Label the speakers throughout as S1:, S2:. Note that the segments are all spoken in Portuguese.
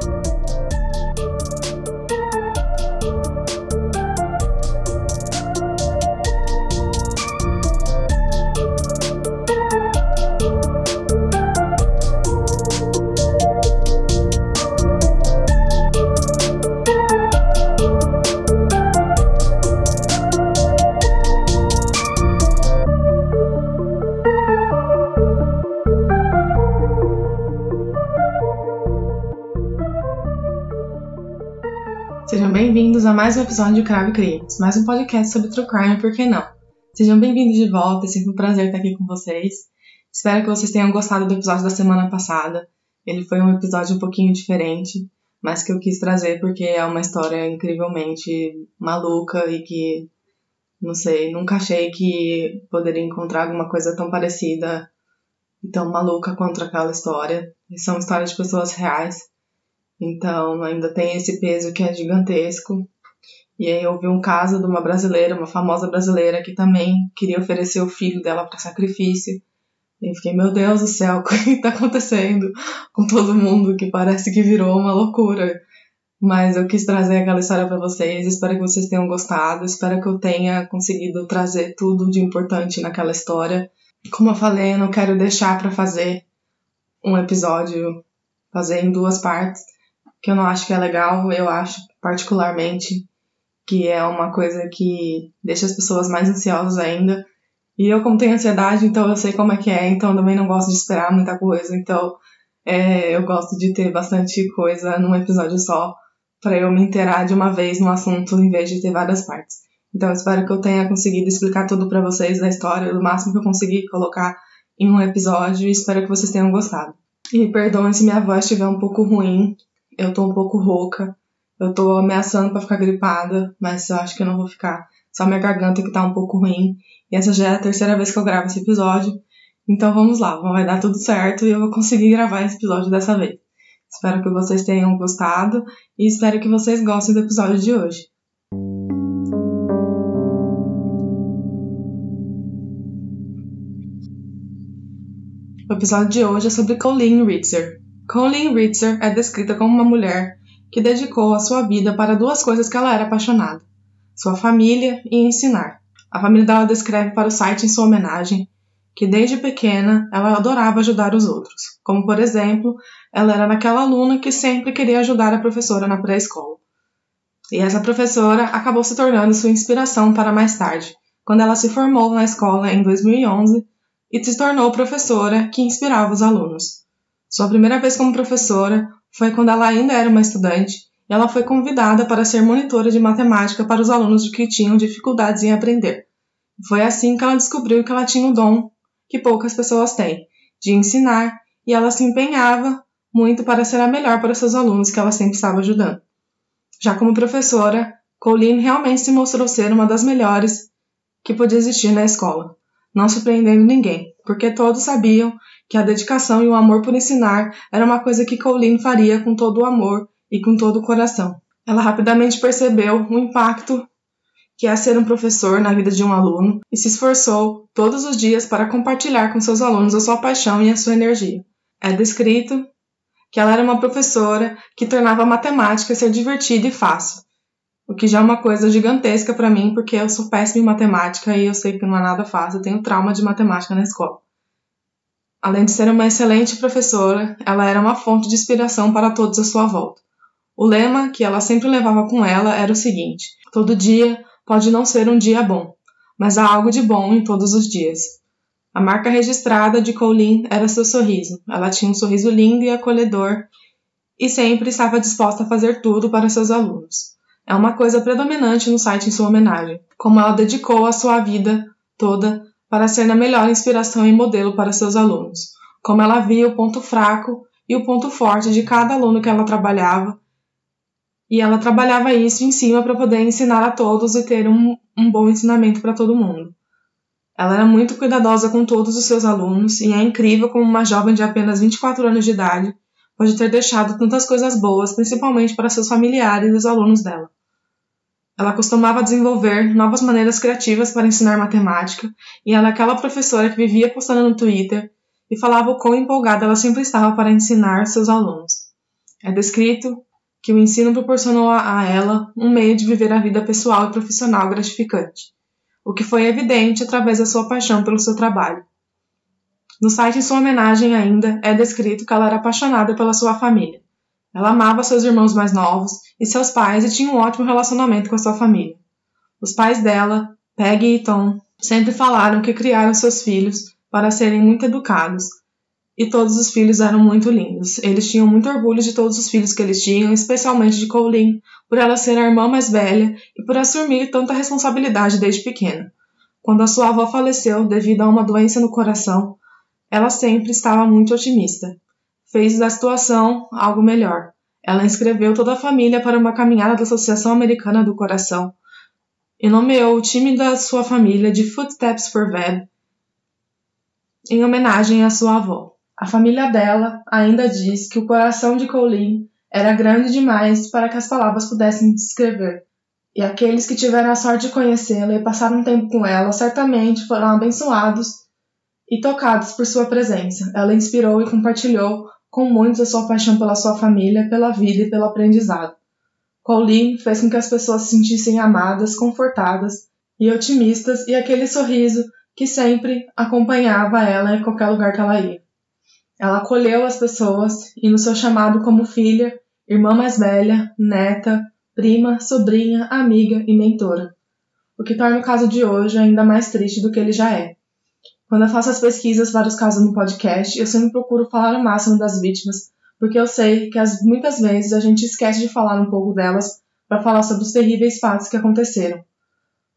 S1: Sejam mais um episódio de Crave Crimes, mais um podcast sobre True Crime, por que não? Sejam bem-vindos de volta, é sempre um prazer estar aqui com vocês. Espero que vocês tenham gostado do episódio da semana passada. Ele foi um episódio um pouquinho diferente, mas que eu quis trazer porque é uma história incrivelmente maluca e que, não sei, nunca achei que poderia encontrar alguma coisa tão parecida e tão maluca quanto aquela história. E são histórias de pessoas reais então ainda tem esse peso que é gigantesco. E aí eu vi um caso de uma brasileira, uma famosa brasileira, que também queria oferecer o filho dela para sacrifício. E eu fiquei, meu Deus do céu, o que está acontecendo com todo mundo? Que parece que virou uma loucura. Mas eu quis trazer aquela história para vocês. Espero que vocês tenham gostado. Espero que eu tenha conseguido trazer tudo de importante naquela história. Como eu falei, eu não quero deixar para fazer um episódio, fazer em duas partes que eu não acho que é legal, eu acho particularmente que é uma coisa que deixa as pessoas mais ansiosas ainda. E eu, como tenho ansiedade, então eu sei como é que é, então também não gosto de esperar muita coisa, então é, eu gosto de ter bastante coisa num episódio só, para eu me inteirar de uma vez no assunto em vez de ter várias partes. Então espero que eu tenha conseguido explicar tudo para vocês da história, do máximo que eu conseguir colocar em um episódio, e espero que vocês tenham gostado. E perdoem se minha voz estiver um pouco ruim, eu tô um pouco rouca, eu tô ameaçando para ficar gripada, mas eu acho que eu não vou ficar. Só minha garganta que tá um pouco ruim. E essa já é a terceira vez que eu gravo esse episódio. Então vamos lá, vai dar tudo certo e eu vou conseguir gravar esse episódio dessa vez. Espero que vocês tenham gostado e espero que vocês gostem do episódio de hoje. O episódio de hoje é sobre Colleen Ritzer, Colleen Ritzer é descrita como uma mulher que dedicou a sua vida para duas coisas que ela era apaixonada: sua família e ensinar. A família dela descreve para o site em sua homenagem que desde pequena ela adorava ajudar os outros, como por exemplo, ela era aquela aluna que sempre queria ajudar a professora na pré-escola. E essa professora acabou se tornando sua inspiração para mais tarde, quando ela se formou na escola em 2011 e se tornou professora que inspirava os alunos. Sua primeira vez como professora foi quando ela ainda era uma estudante e ela foi convidada para ser monitora de matemática para os alunos que tinham dificuldades em aprender. Foi assim que ela descobriu que ela tinha o dom que poucas pessoas têm, de ensinar, e ela se empenhava muito para ser a melhor para seus alunos que ela sempre estava ajudando. Já como professora, Colleen realmente se mostrou ser uma das melhores que podia existir na escola, não surpreendendo ninguém, porque todos sabiam que a dedicação e o amor por ensinar era uma coisa que Colleen faria com todo o amor e com todo o coração. Ela rapidamente percebeu o impacto que é ser um professor na vida de um aluno e se esforçou todos os dias para compartilhar com seus alunos a sua paixão e a sua energia. É descrito que ela era uma professora que tornava a matemática ser divertida e fácil, o que já é uma coisa gigantesca para mim, porque eu sou péssima em matemática e eu sei que não é nada fácil, eu tenho trauma de matemática na escola. Além de ser uma excelente professora, ela era uma fonte de inspiração para todos à sua volta. O lema que ela sempre levava com ela era o seguinte: todo dia pode não ser um dia bom, mas há algo de bom em todos os dias. A marca registrada de Colleen era seu sorriso. Ela tinha um sorriso lindo e acolhedor e sempre estava disposta a fazer tudo para seus alunos. É uma coisa predominante no site em sua homenagem, como ela dedicou a sua vida toda para ser a melhor inspiração e modelo para seus alunos, como ela via o ponto fraco e o ponto forte de cada aluno que ela trabalhava, e ela trabalhava isso em cima para poder ensinar a todos e ter um, um bom ensinamento para todo mundo. Ela era muito cuidadosa com todos os seus alunos e é incrível como uma jovem de apenas 24 anos de idade pode ter deixado tantas coisas boas, principalmente para seus familiares e os alunos dela. Ela costumava desenvolver novas maneiras criativas para ensinar matemática, e ela é aquela professora que vivia postando no Twitter e falava o quão empolgada ela sempre estava para ensinar seus alunos. É descrito que o ensino proporcionou a ela um meio de viver a vida pessoal e profissional gratificante, o que foi evidente através da sua paixão pelo seu trabalho. No site em sua homenagem ainda é descrito que ela era apaixonada pela sua família. Ela amava seus irmãos mais novos e seus pais e tinha um ótimo relacionamento com a sua família. Os pais dela, Peggy e Tom, sempre falaram que criaram seus filhos para serem muito educados, e todos os filhos eram muito lindos. Eles tinham muito orgulho de todos os filhos que eles tinham, especialmente de Colleen, por ela ser a irmã mais velha e por assumir tanta responsabilidade desde pequena. Quando a sua avó faleceu devido a uma doença no coração, ela sempre estava muito otimista. Fez da situação algo melhor. Ela inscreveu toda a família para uma caminhada da Associação Americana do Coração e nomeou o time da sua família de Footsteps for Veb em homenagem à sua avó. A família dela ainda diz que o coração de Colleen era grande demais para que as palavras pudessem descrever, e aqueles que tiveram a sorte de conhecê-la e passaram um tempo com ela certamente foram abençoados e tocados por sua presença. Ela inspirou e compartilhou com muitos a sua paixão pela sua família, pela vida e pelo aprendizado. Colleen fez com que as pessoas se sentissem amadas, confortadas e otimistas, e aquele sorriso que sempre acompanhava ela em qualquer lugar que ela ia. Ela acolheu as pessoas e, no seu chamado como filha, irmã mais velha, neta, prima, sobrinha, amiga e mentora, o que torna o caso de hoje ainda mais triste do que ele já é. Quando eu faço as pesquisas para os casos no podcast, eu sempre procuro falar o máximo das vítimas, porque eu sei que as, muitas vezes a gente esquece de falar um pouco delas para falar sobre os terríveis fatos que aconteceram.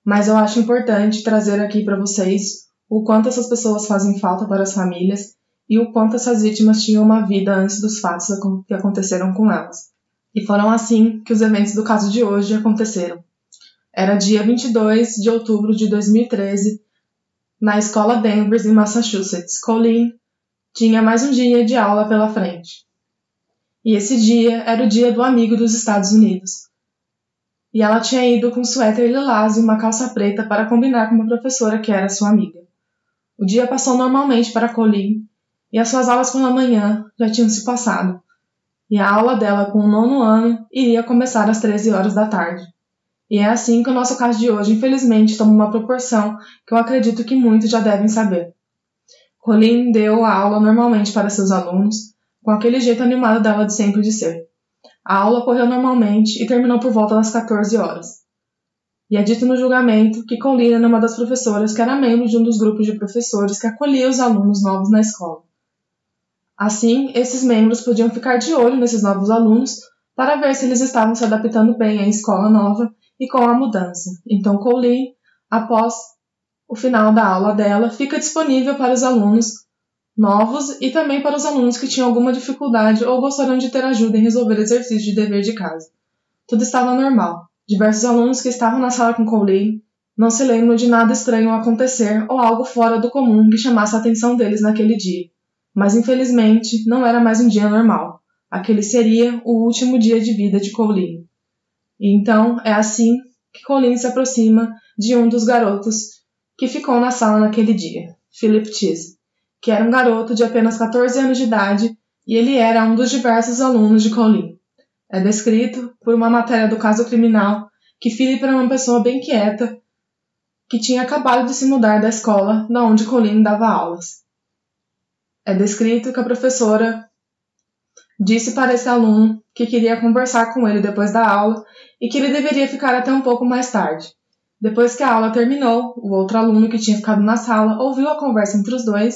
S1: Mas eu acho importante trazer aqui para vocês o quanto essas pessoas fazem falta para as famílias e o quanto essas vítimas tinham uma vida antes dos fatos que aconteceram com elas. E foram assim que os eventos do caso de hoje aconteceram. Era dia 22 de outubro de 2013, na escola Danvers, em Massachusetts. Colleen tinha mais um dia de aula pela frente. E esse dia era o dia do amigo dos Estados Unidos. E ela tinha ido com um suéter lilás e uma calça preta para combinar com uma professora que era sua amiga. O dia passou normalmente para Colleen e as suas aulas pela manhã já tinham se passado, e a aula dela com o nono ano iria começar às 13 horas da tarde. E é assim que o nosso caso de hoje, infelizmente, toma uma proporção que eu acredito que muitos já devem saber. Colleen deu a aula normalmente para seus alunos, com aquele jeito animado dela de sempre de ser. A aula ocorreu normalmente e terminou por volta das 14 horas. E é dito no julgamento que Colleen era uma das professoras que era membro de um dos grupos de professores que acolhia os alunos novos na escola. Assim, esses membros podiam ficar de olho nesses novos alunos para ver se eles estavam se adaptando bem à escola nova e com a mudança. Então, Colleen, após o final da aula dela, fica disponível para os alunos novos e também para os alunos que tinham alguma dificuldade ou gostariam de ter ajuda em resolver exercícios de dever de casa. Tudo estava normal. Diversos alunos que estavam na sala com Colleen não se lembram de nada estranho acontecer ou algo fora do comum que chamasse a atenção deles naquele dia. Mas infelizmente não era mais um dia normal. Aquele seria o último dia de vida de Colleen. Então é assim que Colleen se aproxima de um dos garotos que ficou na sala naquele dia, Philip Cheese, que era um garoto de apenas 14 anos de idade e ele era um dos diversos alunos de Colleen. É descrito por uma matéria do caso criminal que Philip era uma pessoa bem quieta que tinha acabado de se mudar da escola na onde Colleen dava aulas. É descrito que a professora disse para esse aluno que queria conversar com ele depois da aula e que ele deveria ficar até um pouco mais tarde. Depois que a aula terminou, o outro aluno que tinha ficado na sala ouviu a conversa entre os dois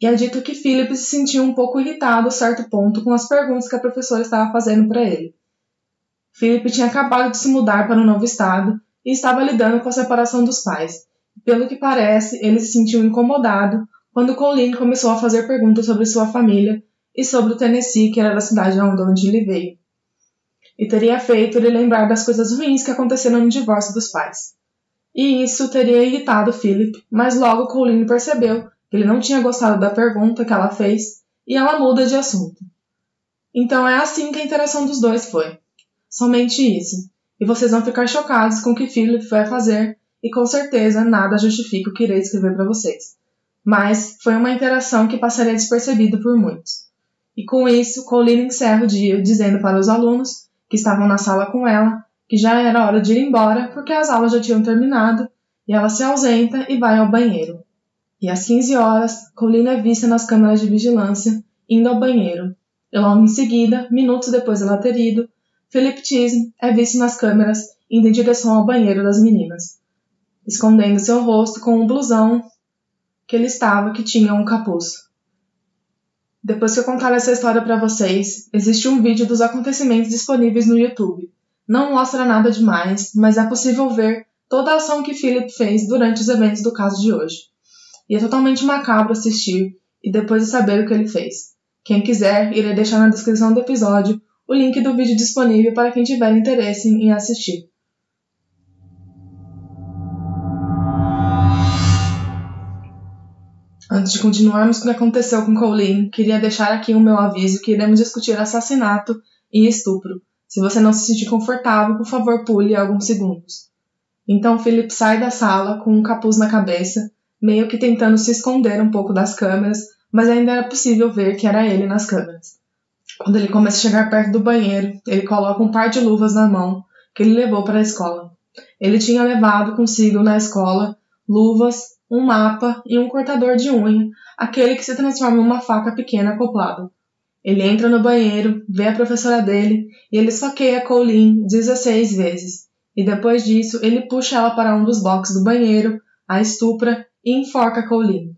S1: e é dito que Philip se sentiu um pouco irritado a certo ponto com as perguntas que a professora estava fazendo para ele. Philip tinha acabado de se mudar para um novo estado e estava lidando com a separação dos pais. Pelo que parece, ele se sentiu incomodado quando Colleen começou a fazer perguntas sobre sua família e sobre o Tennessee, que era a cidade onde ele veio. E teria feito ele lembrar das coisas ruins que aconteceram no divórcio dos pais. E isso teria irritado Philip, mas logo Colleen percebeu que ele não tinha gostado da pergunta que ela fez e ela muda de assunto. Então é assim que a interação dos dois foi. Somente isso. E vocês vão ficar chocados com o que Philip vai fazer e com certeza nada justifica o que irei escrever para vocês mas foi uma interação que passaria despercebida por muitos. E com isso, Colleen encerra o dia dizendo para os alunos que estavam na sala com ela que já era hora de ir embora porque as aulas já tinham terminado e ela se ausenta e vai ao banheiro. E às 15 horas, Colleen é vista nas câmeras de vigilância indo ao banheiro. E logo em seguida, minutos depois dela ter ido, Philip Chisholm é visto nas câmeras indo em direção ao banheiro das meninas, escondendo seu rosto com um blusão que ele estava que tinha um capuz. Depois que eu contar essa história para vocês, existe um vídeo dos acontecimentos disponíveis no YouTube. Não mostra nada demais, mas é possível ver toda a ação que Philip fez durante os eventos do caso de hoje. E é totalmente macabro assistir e depois de saber o que ele fez. Quem quiser, irei deixar na descrição do episódio o link do vídeo disponível para quem tiver interesse em assistir. Antes de continuarmos com o que aconteceu com Colleen, queria deixar aqui o meu aviso que iremos discutir assassinato e estupro. Se você não se sentir confortável, por favor, pule alguns segundos. Então Philip sai da sala com um capuz na cabeça, meio que tentando se esconder um pouco das câmeras, mas ainda era possível ver que era ele nas câmeras. Quando ele começa a chegar perto do banheiro, ele coloca um par de luvas na mão que ele levou para a escola. Ele tinha levado consigo na escola luvas, um mapa e um cortador de unha, aquele que se transforma em uma faca pequena acoplada. Ele entra no banheiro, vê a professora dele e ele esfaqueia Colleen 16 vezes. E depois disso, ele puxa ela para um dos boxes do banheiro, a estupra e enforca Colleen.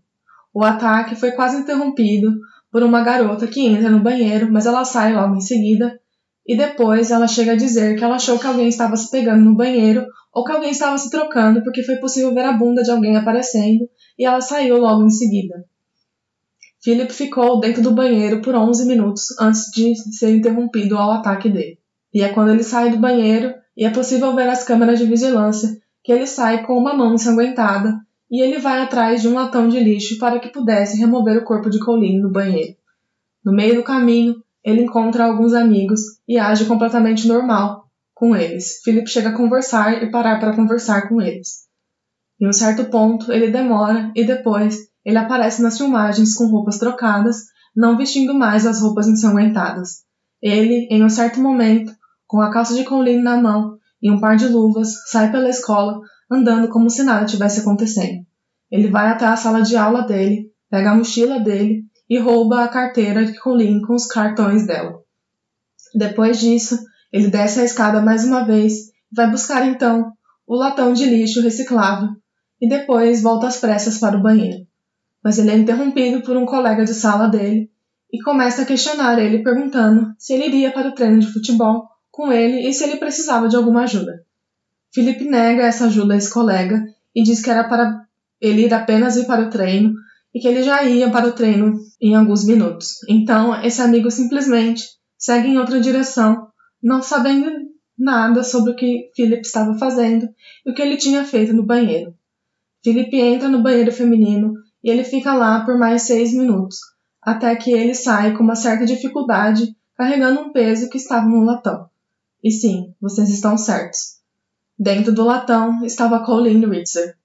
S1: O ataque foi quase interrompido por uma garota que entra no banheiro, mas ela sai logo em seguida e depois ela chega a dizer que ela achou que alguém estava se pegando no banheiro ou que alguém estava se trocando porque foi possível ver a bunda de alguém aparecendo e ela saiu logo em seguida. Philip ficou dentro do banheiro por 11 minutos antes de ser interrompido ao ataque dele. E é quando ele sai do banheiro e é possível ver as câmeras de vigilância que ele sai com uma mão ensanguentada e ele vai atrás de um latão de lixo para que pudesse remover o corpo de Colleen no banheiro. No meio do caminho, ele encontra alguns amigos e age completamente normal, com eles. Philip chega a conversar e parar para conversar com eles. Em um certo ponto, ele demora e depois ele aparece nas filmagens com roupas trocadas, não vestindo mais as roupas ensanguentadas. Ele, em um certo momento, com a calça de Colleen na mão e um par de luvas, sai pela escola, andando como se nada tivesse acontecendo. Ele vai até a sala de aula dele, pega a mochila dele e rouba a carteira de Colleen com os cartões dela. Depois disso, ele desce a escada mais uma vez e vai buscar então o latão de lixo reciclável e depois volta às pressas para o banheiro. Mas ele é interrompido por um colega de sala dele e começa a questionar ele perguntando se ele iria para o treino de futebol com ele e se ele precisava de alguma ajuda. Felipe nega essa ajuda a esse colega e diz que era para ele ir apenas ir para o treino e que ele já ia para o treino em alguns minutos. Então, esse amigo simplesmente segue em outra direção não sabendo nada sobre o que Philip estava fazendo e o que ele tinha feito no banheiro. Philip entra no banheiro feminino e ele fica lá por mais seis minutos, até que ele sai com uma certa dificuldade carregando um peso que estava no latão. E sim, vocês estão certos. Dentro do latão estava Colleen Ritzer.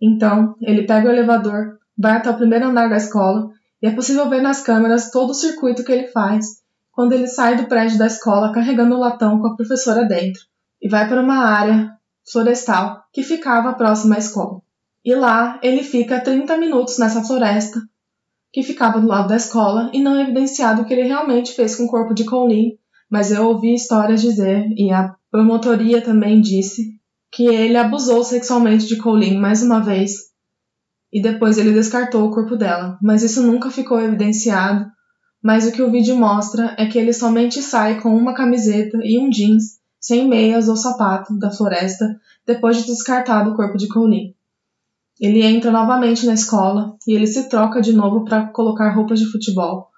S1: Então, ele pega o elevador, vai até o primeiro andar da escola e é possível ver nas câmeras todo o circuito que ele faz quando ele sai do prédio da escola carregando o latão com a professora dentro e vai para uma área florestal que ficava próxima à escola. E lá ele fica 30 minutos nessa floresta que ficava do lado da escola e não é evidenciado o que ele realmente fez com o corpo de Colleen, mas eu ouvi histórias dizer e a promotoria também disse que ele abusou sexualmente de Colleen mais uma vez e depois ele descartou o corpo dela, mas isso nunca ficou evidenciado mas o que o vídeo mostra é que ele somente sai com uma camiseta e um jeans, sem meias ou sapato, da floresta, depois de descartado o corpo de Colleen. Ele entra novamente na escola e ele se troca de novo para colocar roupas de futebol,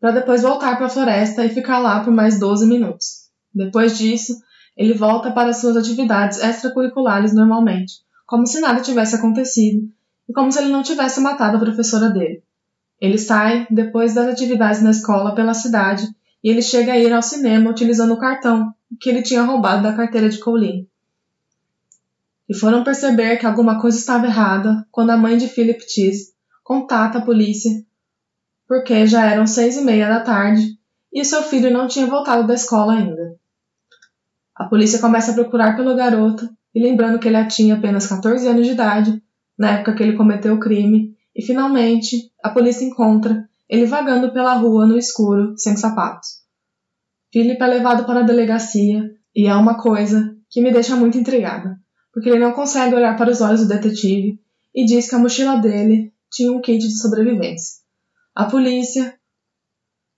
S1: para depois voltar para a floresta e ficar lá por mais 12 minutos. Depois disso, ele volta para suas atividades extracurriculares normalmente, como se nada tivesse acontecido e como se ele não tivesse matado a professora dele. Ele sai, depois das atividades na escola, pela cidade e ele chega a ir ao cinema utilizando o cartão que ele tinha roubado da carteira de Colleen. E foram perceber que alguma coisa estava errada quando a mãe de Philip Cheese contata a polícia porque já eram seis e meia da tarde e seu filho não tinha voltado da escola ainda. A polícia começa a procurar pelo garoto e lembrando que ele tinha apenas 14 anos de idade na época que ele cometeu o crime, e finalmente a polícia encontra ele vagando pela rua no escuro, sem sapatos. Philip é levado para a delegacia e é uma coisa que me deixa muito intrigada, porque ele não consegue olhar para os olhos do detetive e diz que a mochila dele tinha um kit de sobrevivência. A polícia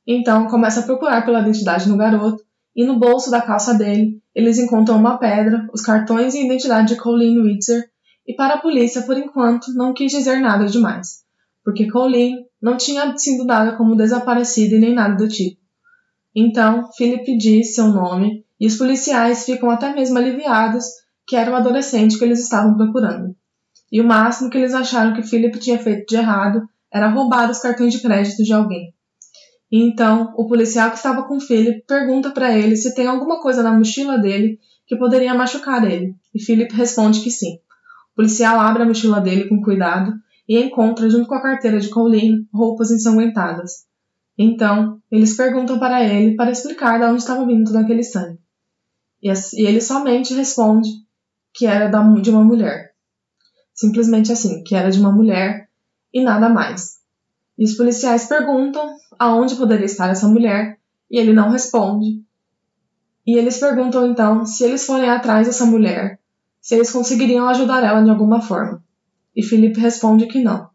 S1: então começa a procurar pela identidade do garoto e no bolso da calça dele eles encontram uma pedra, os cartões e a identidade de Colleen Witzer e para a polícia, por enquanto, não quis dizer nada demais, porque Colleen não tinha sido dada como desaparecida e nem nada do tipo. Então, Philip diz seu nome e os policiais ficam até mesmo aliviados que era o adolescente que eles estavam procurando. E o máximo que eles acharam que Philip tinha feito de errado era roubar os cartões de crédito de alguém. E então, o policial que estava com Philip pergunta para ele se tem alguma coisa na mochila dele que poderia machucar ele, e Philip responde que sim. O policial abre a mochila dele com cuidado e encontra, junto com a carteira de Colleen, roupas ensanguentadas. Então, eles perguntam para ele para explicar de onde estava vindo todo aquele sangue. E ele somente responde que era de uma mulher. Simplesmente assim, que era de uma mulher e nada mais. E os policiais perguntam aonde poderia estar essa mulher e ele não responde. E eles perguntam então se eles forem atrás dessa mulher, se eles conseguiriam ajudar ela de alguma forma. E Felipe responde que não,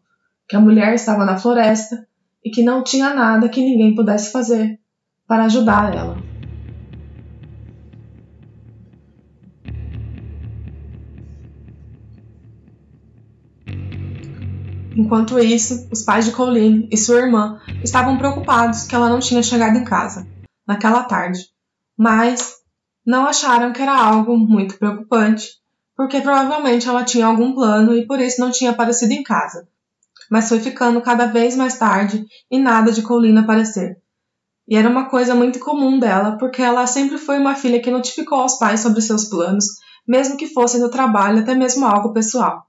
S1: que a mulher estava na floresta e que não tinha nada que ninguém pudesse fazer para ajudar ela. Enquanto isso, os pais de Colleen e sua irmã estavam preocupados que ela não tinha chegado em casa naquela tarde, mas não acharam que era algo muito preocupante porque provavelmente ela tinha algum plano e por isso não tinha aparecido em casa. Mas foi ficando cada vez mais tarde e nada de Colleen aparecer. E era uma coisa muito comum dela, porque ela sempre foi uma filha que notificou aos pais sobre seus planos, mesmo que fossem do trabalho, até mesmo algo pessoal.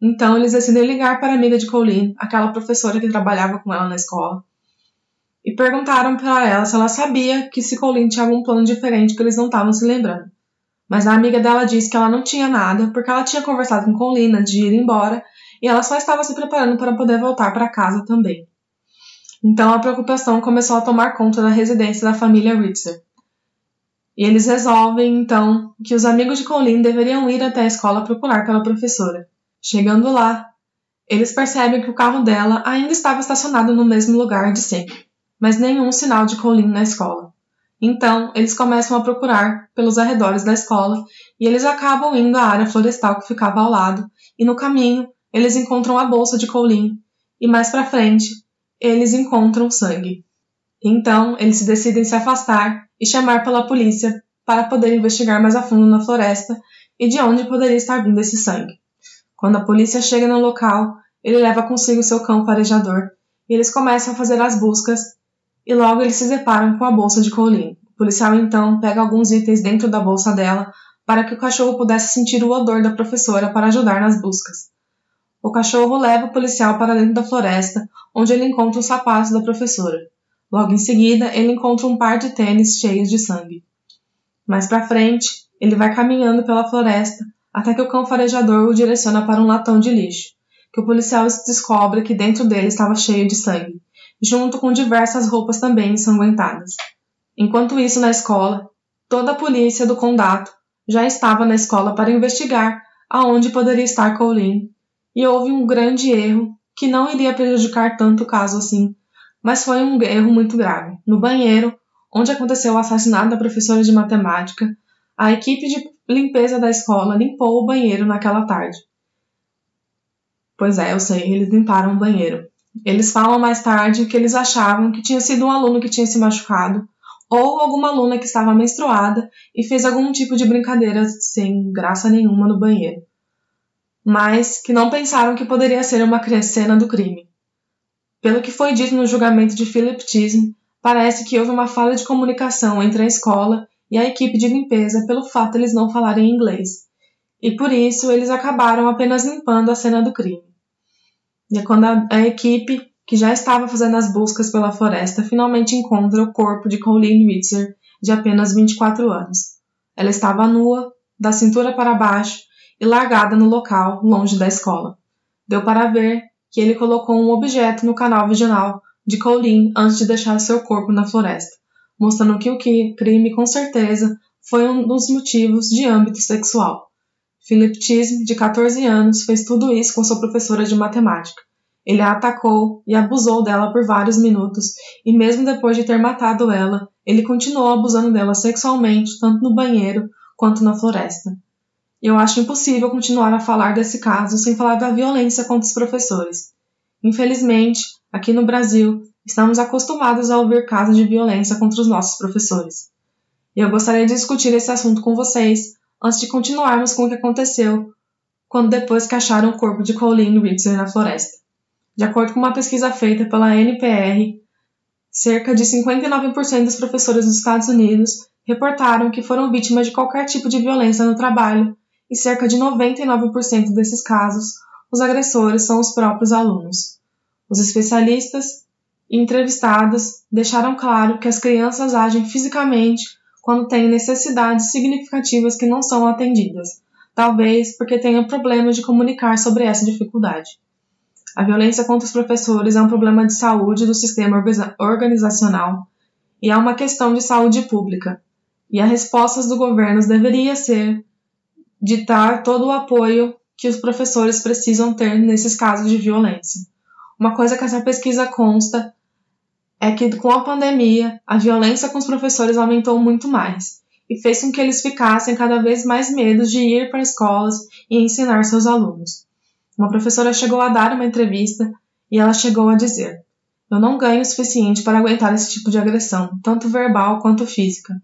S1: Então eles decidem ligar para a amiga de Colleen, aquela professora que trabalhava com ela na escola, e perguntaram para ela se ela sabia que se Colleen tinha algum plano diferente que eles não estavam se lembrando. Mas a amiga dela disse que ela não tinha nada, porque ela tinha conversado com Colina de ir embora e ela só estava se preparando para poder voltar para casa também. Então a preocupação começou a tomar conta da residência da família Ritzer. E eles resolvem, então, que os amigos de Colleen deveriam ir até a escola procurar pela professora. Chegando lá, eles percebem que o carro dela ainda estava estacionado no mesmo lugar de sempre, mas nenhum sinal de Colleen na escola. Então, eles começam a procurar pelos arredores da escola e eles acabam indo à área florestal que ficava ao lado, e no caminho eles encontram a bolsa de Colleen, e mais para frente eles encontram sangue. Então, eles se decidem se afastar e chamar pela polícia para poder investigar mais a fundo na floresta e de onde poderia estar vindo esse sangue. Quando a polícia chega no local, ele leva consigo seu cão farejador e eles começam a fazer as buscas e logo eles se deparam com a bolsa de Colleen. O policial então pega alguns itens dentro da bolsa dela para que o cachorro pudesse sentir o odor da professora para ajudar nas buscas. O cachorro leva o policial para dentro da floresta, onde ele encontra os sapatos da professora. Logo em seguida, ele encontra um par de tênis cheios de sangue. Mais para frente, ele vai caminhando pela floresta até que o cão farejador o direciona para um latão de lixo, que o policial descobre que dentro dele estava cheio de sangue junto com diversas roupas também ensanguentadas. Enquanto isso, na escola, toda a polícia do condado já estava na escola para investigar aonde poderia estar Colleen, e houve um grande erro que não iria prejudicar tanto o caso assim, mas foi um erro muito grave. No banheiro, onde aconteceu o assassinato da professora de matemática, a equipe de limpeza da escola limpou o banheiro naquela tarde. Pois é, eu sei, eles limparam o banheiro. Eles falam mais tarde que eles achavam que tinha sido um aluno que tinha se machucado ou alguma aluna que estava menstruada e fez algum tipo de brincadeira sem graça nenhuma no banheiro, mas que não pensaram que poderia ser uma cena do crime. Pelo que foi dito no julgamento de Philip Chisholm, parece que houve uma falha de comunicação entre a escola e a equipe de limpeza pelo fato de eles não falarem inglês, e por isso eles acabaram apenas limpando a cena do crime. E é quando a, a equipe que já estava fazendo as buscas pela floresta, finalmente encontra o corpo de Colleen Witzer, de apenas 24 anos. Ela estava nua, da cintura para baixo e largada no local, longe da escola. Deu para ver que ele colocou um objeto no canal vaginal de Colleen antes de deixar seu corpo na floresta, mostrando que o crime, com certeza, foi um dos motivos de âmbito sexual. Philip Chisme, de 14 anos, fez tudo isso com sua professora de matemática. Ele a atacou e abusou dela por vários minutos, e mesmo depois de ter matado ela, ele continuou abusando dela sexualmente, tanto no banheiro quanto na floresta. Eu acho impossível continuar a falar desse caso sem falar da violência contra os professores. Infelizmente, aqui no Brasil, estamos acostumados a ouvir casos de violência contra os nossos professores. E eu gostaria de discutir esse assunto com vocês antes de continuarmos com o que aconteceu quando depois que acharam o corpo de Colleen Ritzer na floresta. De acordo com uma pesquisa feita pela NPR, cerca de 59% dos professores dos Estados Unidos reportaram que foram vítimas de qualquer tipo de violência no trabalho, e cerca de 99% desses casos, os agressores são os próprios alunos. Os especialistas entrevistados deixaram claro que as crianças agem fisicamente quando têm necessidades significativas que não são atendidas, talvez porque tenham problemas de comunicar sobre essa dificuldade. A violência contra os professores é um problema de saúde do sistema organizacional e é uma questão de saúde pública. E as respostas do governo deveria ser de dar todo o apoio que os professores precisam ter nesses casos de violência. Uma coisa que essa pesquisa consta é que com a pandemia, a violência com os professores aumentou muito mais e fez com que eles ficassem cada vez mais medos de ir para escolas e ensinar seus alunos. Uma professora chegou a dar uma entrevista e ela chegou a dizer: Eu não ganho o suficiente para aguentar esse tipo de agressão, tanto verbal quanto física.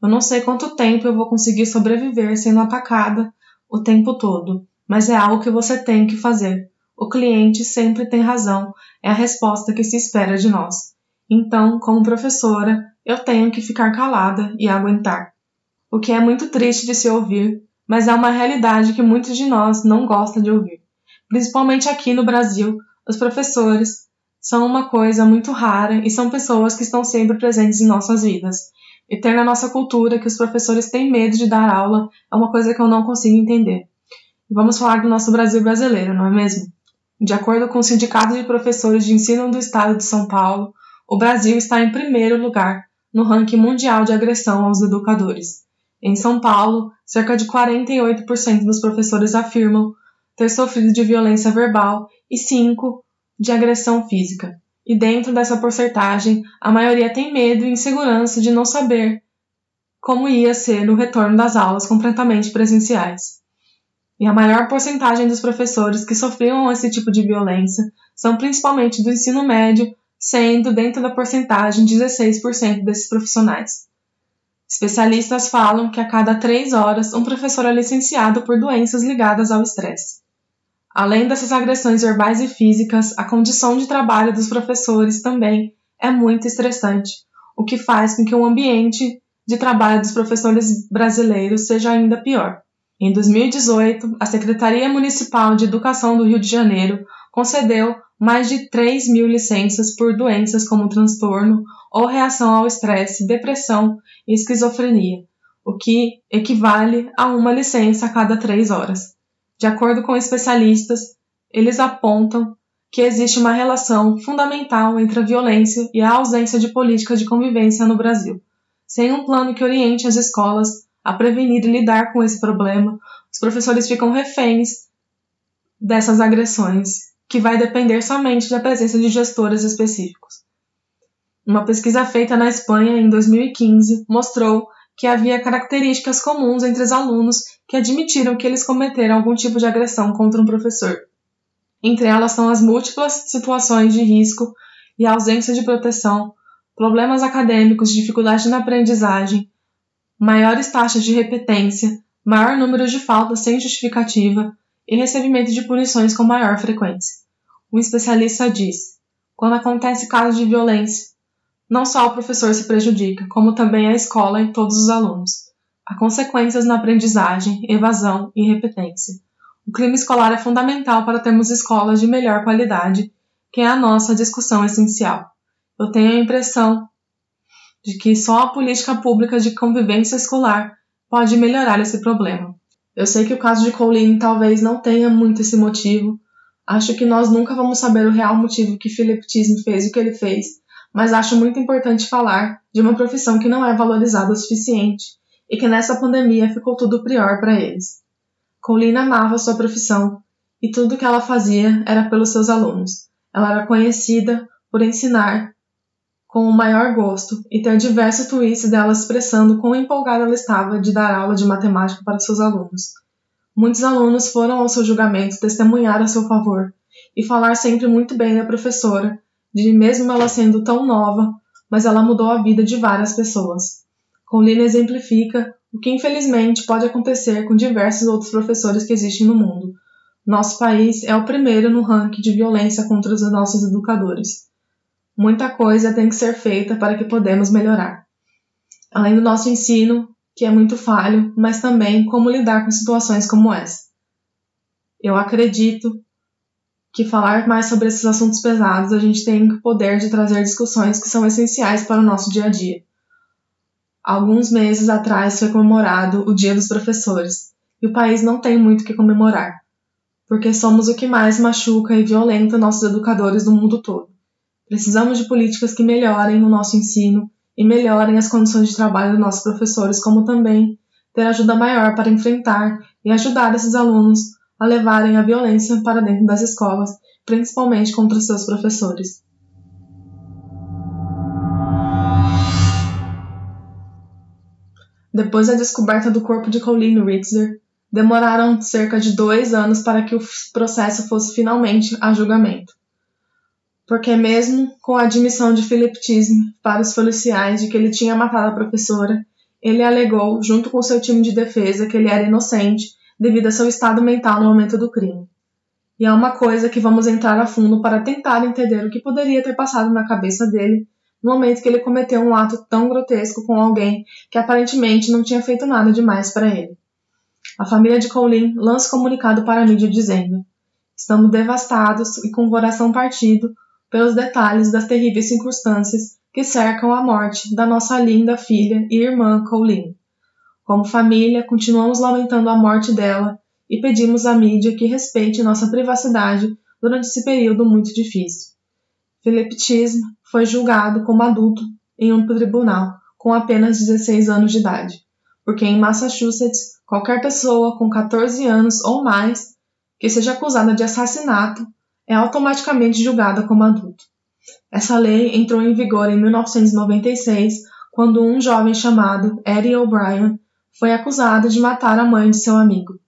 S1: Eu não sei quanto tempo eu vou conseguir sobreviver sendo atacada o tempo todo, mas é algo que você tem que fazer. O cliente sempre tem razão, é a resposta que se espera de nós. Então, como professora, eu tenho que ficar calada e aguentar. O que é muito triste de se ouvir, mas é uma realidade que muitos de nós não gostam de ouvir principalmente aqui no Brasil, os professores são uma coisa muito rara e são pessoas que estão sempre presentes em nossas vidas. E ter na nossa cultura que os professores têm medo de dar aula é uma coisa que eu não consigo entender. Vamos falar do nosso Brasil brasileiro, não é mesmo? De acordo com o Sindicato de Professores de Ensino do Estado de São Paulo, o Brasil está em primeiro lugar no ranking mundial de agressão aos educadores. Em São Paulo, cerca de 48% dos professores afirmam ter sofrido de violência verbal e 5 de agressão física. E dentro dessa porcentagem, a maioria tem medo e insegurança de não saber como ia ser o retorno das aulas completamente presenciais. E a maior porcentagem dos professores que sofriam esse tipo de violência são principalmente do ensino médio, sendo dentro da porcentagem 16% desses profissionais. Especialistas falam que a cada três horas um professor é licenciado por doenças ligadas ao estresse. Além dessas agressões verbais e físicas, a condição de trabalho dos professores também é muito estressante, o que faz com que o ambiente de trabalho dos professores brasileiros seja ainda pior. Em 2018, a Secretaria Municipal de Educação do Rio de Janeiro concedeu mais de 3 mil licenças por doenças como transtorno ou reação ao estresse, depressão e esquizofrenia, o que equivale a uma licença a cada três horas. De acordo com especialistas, eles apontam que existe uma relação fundamental entre a violência e a ausência de políticas de convivência no Brasil. Sem um plano que oriente as escolas a prevenir e lidar com esse problema, os professores ficam reféns dessas agressões, que vai depender somente da presença de gestores específicos. Uma pesquisa feita na Espanha em 2015 mostrou que havia características comuns entre os alunos que admitiram que eles cometeram algum tipo de agressão contra um professor. Entre elas estão as múltiplas situações de risco e ausência de proteção, problemas acadêmicos, dificuldade na aprendizagem, maiores taxas de repetência, maior número de faltas sem justificativa e recebimento de punições com maior frequência. Um especialista diz: quando acontece casos de violência, não só o professor se prejudica, como também a escola e todos os alunos. Há consequências na aprendizagem, evasão e repetência. O clima escolar é fundamental para termos escolas de melhor qualidade que é a nossa discussão essencial. Eu tenho a impressão de que só a política pública de convivência escolar pode melhorar esse problema. Eu sei que o caso de Colleen talvez não tenha muito esse motivo. Acho que nós nunca vamos saber o real motivo que Philip Tisme fez o que ele fez, mas acho muito importante falar de uma profissão que não é valorizada o suficiente e que nessa pandemia ficou tudo pior para eles. Colleen amava sua profissão e tudo que ela fazia era pelos seus alunos. Ela era conhecida por ensinar com o maior gosto e ter diversos tweets dela expressando quão empolgada ela estava de dar aula de matemática para seus alunos. Muitos alunos foram ao seu julgamento testemunhar a seu favor e falar sempre muito bem da professora, de mesmo ela sendo tão nova, mas ela mudou a vida de várias pessoas. Colina exemplifica o que infelizmente pode acontecer com diversos outros professores que existem no mundo. Nosso país é o primeiro no ranking de violência contra os nossos educadores. Muita coisa tem que ser feita para que podemos melhorar. Além do nosso ensino, que é muito falho, mas também como lidar com situações como essa. Eu acredito que falar mais sobre esses assuntos pesados a gente tem o poder de trazer discussões que são essenciais para o nosso dia a dia. Alguns meses atrás foi comemorado o Dia dos Professores, e o país não tem muito o que comemorar, porque somos o que mais machuca e violenta nossos educadores no mundo todo. Precisamos de políticas que melhorem o nosso ensino e melhorem as condições de trabalho dos nossos professores, como também ter ajuda maior para enfrentar e ajudar esses alunos a levarem a violência para dentro das escolas, principalmente contra seus professores. Depois da descoberta do corpo de Colleen Ritzler, demoraram cerca de dois anos para que o processo fosse finalmente a julgamento porque mesmo com a admissão de Philip Tisme para os policiais de que ele tinha matado a professora, ele alegou, junto com seu time de defesa, que ele era inocente devido a seu estado mental no momento do crime. E é uma coisa que vamos entrar a fundo para tentar entender o que poderia ter passado na cabeça dele no momento que ele cometeu um ato tão grotesco com alguém que aparentemente não tinha feito nada demais para ele. A família de Colleen lança comunicado para a mídia dizendo: Estamos devastados e com o coração partido pelos detalhes das terríveis circunstâncias que cercam a morte da nossa linda filha e irmã Colleen. Como família, continuamos lamentando a morte dela e pedimos à mídia que respeite nossa privacidade durante esse período muito difícil. Philip Chisholm foi julgado como adulto em um tribunal com apenas 16 anos de idade, porque em Massachusetts, qualquer pessoa com 14 anos ou mais que seja acusada de assassinato é automaticamente julgada como adulto. Essa lei entrou em vigor em 1996, quando um jovem chamado Eddie O'Brien foi acusado de matar a mãe de seu amigo.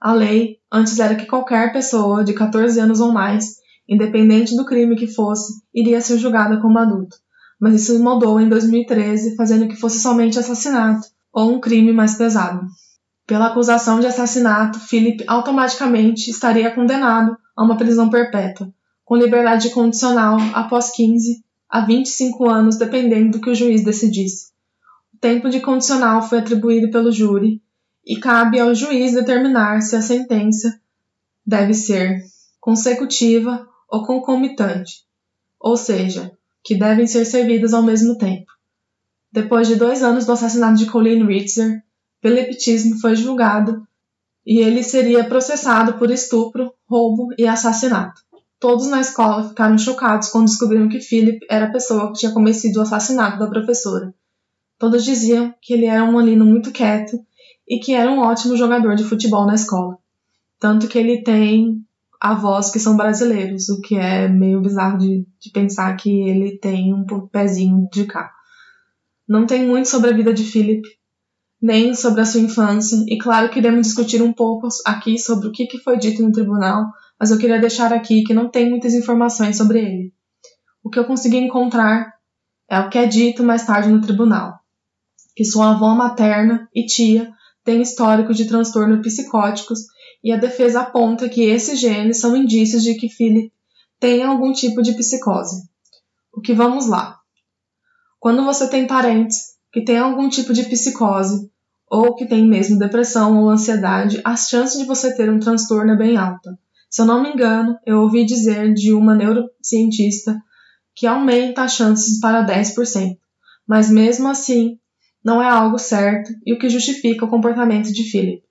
S1: A lei antes era que qualquer pessoa de 14 anos ou mais, independente do crime que fosse, iria ser julgada como adulto, mas isso mudou em 2013, fazendo que fosse somente assassinato ou um crime mais pesado. Pela acusação de assassinato, Philip automaticamente estaria condenado a uma prisão perpétua, com liberdade condicional após 15 a 25 anos, dependendo do que o juiz decidisse. O tempo de condicional foi atribuído pelo júri e cabe ao juiz determinar se a sentença deve ser consecutiva ou concomitante, ou seja, que devem ser servidas ao mesmo tempo. Depois de dois anos do assassinato de Colleen Ritzer, Philip Chisholm foi julgado e ele seria processado por estupro, roubo e assassinato. Todos na escola ficaram chocados quando descobriram que Philip era a pessoa que tinha cometido o assassinato da professora. Todos diziam que ele era um alino muito quieto e que era um ótimo jogador de futebol na escola. Tanto que ele tem avós que são brasileiros, o que é meio bizarro de, de pensar que ele tem um pezinho de cá. Não tem muito sobre a vida de Philip, nem sobre a sua infância, e claro que iremos discutir um pouco aqui sobre o que foi dito no tribunal, mas eu queria deixar aqui que não tem muitas informações sobre ele. O que eu consegui encontrar é o que é dito mais tarde no tribunal, que sua avó materna e tia têm histórico de transtornos psicóticos e a defesa aponta que esses genes são indícios de que Philip tem algum tipo de psicose. O que vamos lá? Quando você tem parentes que tem algum tipo de psicose ou que tem mesmo depressão ou ansiedade, a chance de você ter um transtorno é bem alta. Se eu não me engano, eu ouvi dizer de uma neurocientista que aumenta as chances para 10%, mas mesmo assim não é algo certo e o que justifica o comportamento de Philip.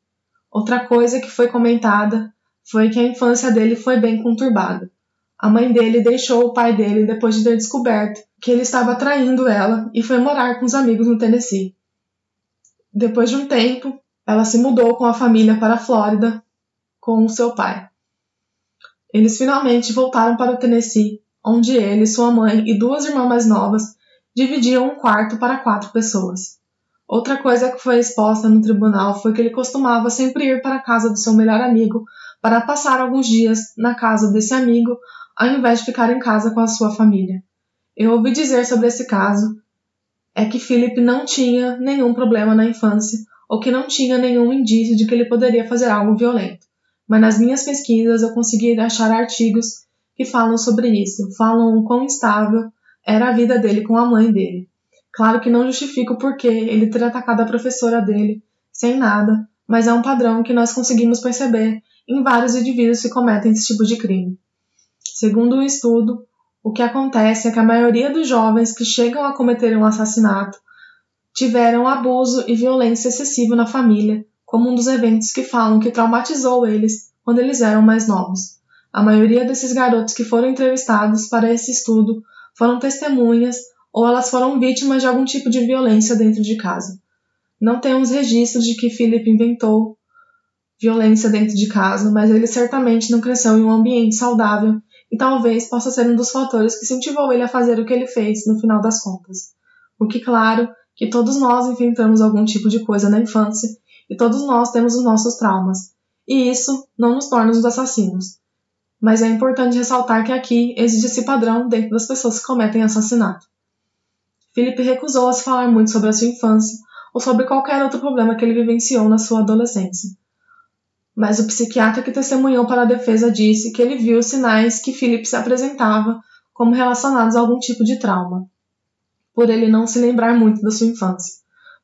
S1: Outra coisa que foi comentada foi que a infância dele foi bem conturbada. A mãe dele deixou o pai dele depois de ter descoberto que ele estava traindo ela e foi morar com os amigos no Tennessee. Depois de um tempo, ela se mudou com a família para a Flórida com o seu pai. Eles finalmente voltaram para o Tennessee, onde ele, sua mãe e duas irmãs mais novas dividiam um quarto para quatro pessoas. Outra coisa que foi exposta no tribunal foi que ele costumava sempre ir para a casa do seu melhor amigo para passar alguns dias na casa desse amigo, ao invés de ficar em casa com a sua família. Eu ouvi dizer sobre esse caso é que Philip não tinha nenhum problema na infância ou que não tinha nenhum indício de que ele poderia fazer algo violento. Mas nas minhas pesquisas eu consegui achar artigos que falam sobre isso, falam o quão instável era a vida dele com a mãe dele. Claro que não justifica o porquê ele ter atacado a professora dele, sem nada, mas é um padrão que nós conseguimos perceber em vários indivíduos que cometem esse tipo de crime. Segundo um estudo, o que acontece é que a maioria dos jovens que chegam a cometer um assassinato tiveram abuso e violência excessiva na família, como um dos eventos que falam que traumatizou eles quando eles eram mais novos. A maioria desses garotos que foram entrevistados para esse estudo foram testemunhas ou elas foram vítimas de algum tipo de violência dentro de casa. Não temos registros de que Philip inventou violência dentro de casa, mas ele certamente não cresceu em um ambiente saudável e talvez possa ser um dos fatores que incentivou ele a fazer o que ele fez no final das contas. O que, claro, que todos nós enfrentamos algum tipo de coisa na infância e todos nós temos os nossos traumas, e isso não nos torna os assassinos. Mas é importante ressaltar que aqui existe esse padrão dentro das pessoas que cometem assassinato. Felipe recusou a se falar muito sobre a sua infância ou sobre qualquer outro problema que ele vivenciou na sua adolescência. Mas o psiquiatra que testemunhou para a defesa disse que ele viu sinais que Philip se apresentava como relacionados a algum tipo de trauma por ele não se lembrar muito da sua infância.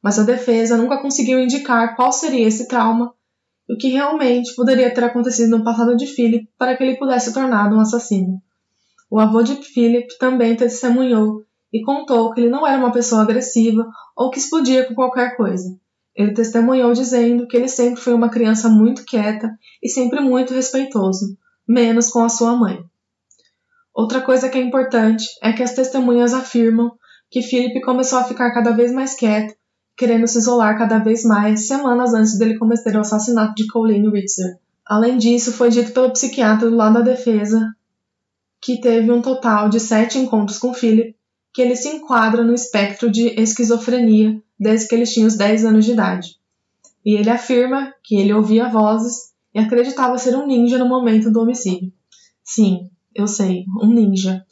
S1: Mas a defesa nunca conseguiu indicar qual seria esse trauma e o que realmente poderia ter acontecido no passado de Philip para que ele pudesse se tornar um assassino. O avô de Philip também testemunhou e contou que ele não era uma pessoa agressiva ou que explodia com qualquer coisa. Ele testemunhou dizendo que ele sempre foi uma criança muito quieta e sempre muito respeitoso, menos com a sua mãe. Outra coisa que é importante é que as testemunhas afirmam que Philip começou a ficar cada vez mais quieto, querendo se isolar cada vez mais, semanas antes dele cometer o assassinato de Colleen Ritzer. Além disso, foi dito pelo psiquiatra do lado da defesa que teve um total de sete encontros com Philip, que ele se enquadra no espectro de esquizofrenia desde que ele tinha os 10 anos de idade. E ele afirma que ele ouvia vozes e acreditava ser um ninja no momento do homicídio. Sim, eu sei, um ninja.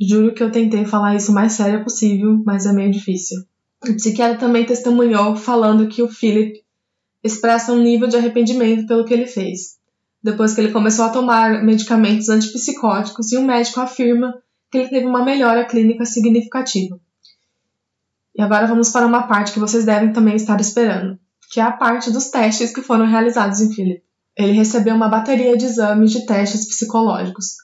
S1: Juro que eu tentei falar isso o mais sério possível, mas é meio difícil. O psiquiatra também testemunhou falando que o Philip expressa um nível de arrependimento pelo que ele fez, depois que ele começou a tomar medicamentos antipsicóticos e o médico afirma que ele teve uma melhora clínica significativa. E agora vamos para uma parte que vocês devem também estar esperando, que é a parte dos testes que foram realizados em Philip. Ele recebeu uma bateria de exames de testes psicológicos,